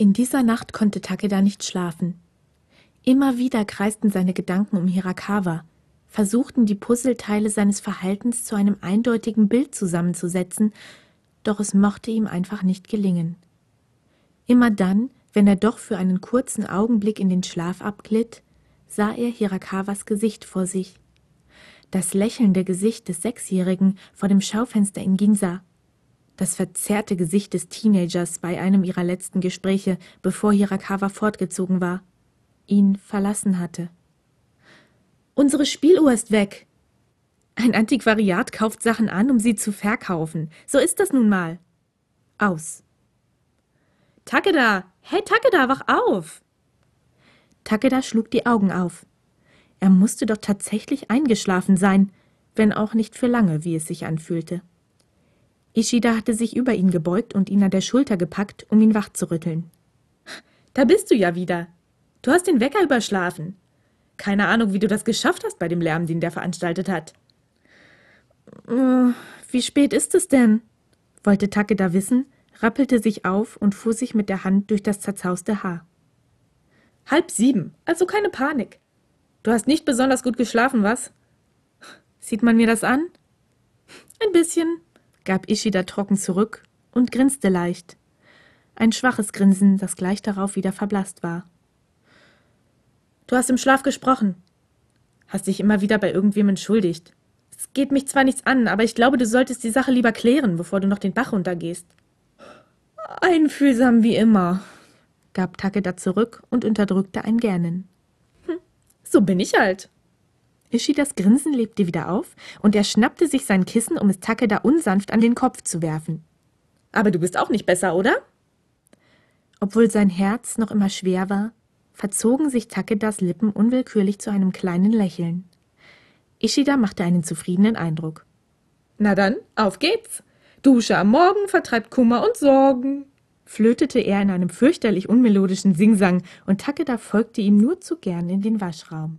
In dieser Nacht konnte Takeda nicht schlafen. Immer wieder kreisten seine Gedanken um Hirakawa, versuchten die Puzzleteile seines Verhaltens zu einem eindeutigen Bild zusammenzusetzen, doch es mochte ihm einfach nicht gelingen. Immer dann, wenn er doch für einen kurzen Augenblick in den Schlaf abglitt, sah er Hirakawas Gesicht vor sich. Das lächelnde Gesicht des Sechsjährigen vor dem Schaufenster in Ginza. Das verzerrte Gesicht des Teenagers bei einem ihrer letzten Gespräche, bevor Hirakawa fortgezogen war, ihn verlassen hatte. Unsere Spieluhr ist weg. Ein Antiquariat kauft Sachen an, um sie zu verkaufen. So ist das nun mal. Aus. Takeda! Hey Takeda, wach auf! Takeda schlug die Augen auf. Er musste doch tatsächlich eingeschlafen sein, wenn auch nicht für lange, wie es sich anfühlte. Ishida hatte sich über ihn gebeugt und ihn an der Schulter gepackt, um ihn wachzurütteln. Da bist du ja wieder. Du hast den Wecker überschlafen. Keine Ahnung, wie du das geschafft hast bei dem Lärm, den der veranstaltet hat. Äh, wie spät ist es denn? wollte Takeda wissen, rappelte sich auf und fuhr sich mit der Hand durch das zerzauste Haar. Halb sieben, also keine Panik. Du hast nicht besonders gut geschlafen, was? Sieht man mir das an? Ein bisschen, gab Ishida trocken zurück und grinste leicht. Ein schwaches Grinsen, das gleich darauf wieder verblasst war. Du hast im Schlaf gesprochen. Hast dich immer wieder bei irgendwem entschuldigt. Es geht mich zwar nichts an, aber ich glaube, du solltest die Sache lieber klären, bevor du noch den Bach runtergehst. Einfühlsam wie immer, gab Takeda zurück und unterdrückte ein Gähnen. Hm, so bin ich halt. Ishidas Grinsen lebte wieder auf und er schnappte sich sein Kissen, um es Takeda unsanft an den Kopf zu werfen. Aber du bist auch nicht besser, oder? Obwohl sein Herz noch immer schwer war, verzogen sich Takedas Lippen unwillkürlich zu einem kleinen Lächeln. Ishida machte einen zufriedenen Eindruck. Na dann, auf geht's. Dusche am Morgen vertreibt Kummer und Sorgen, flötete er in einem fürchterlich unmelodischen Singsang, und Takeda folgte ihm nur zu gern in den Waschraum.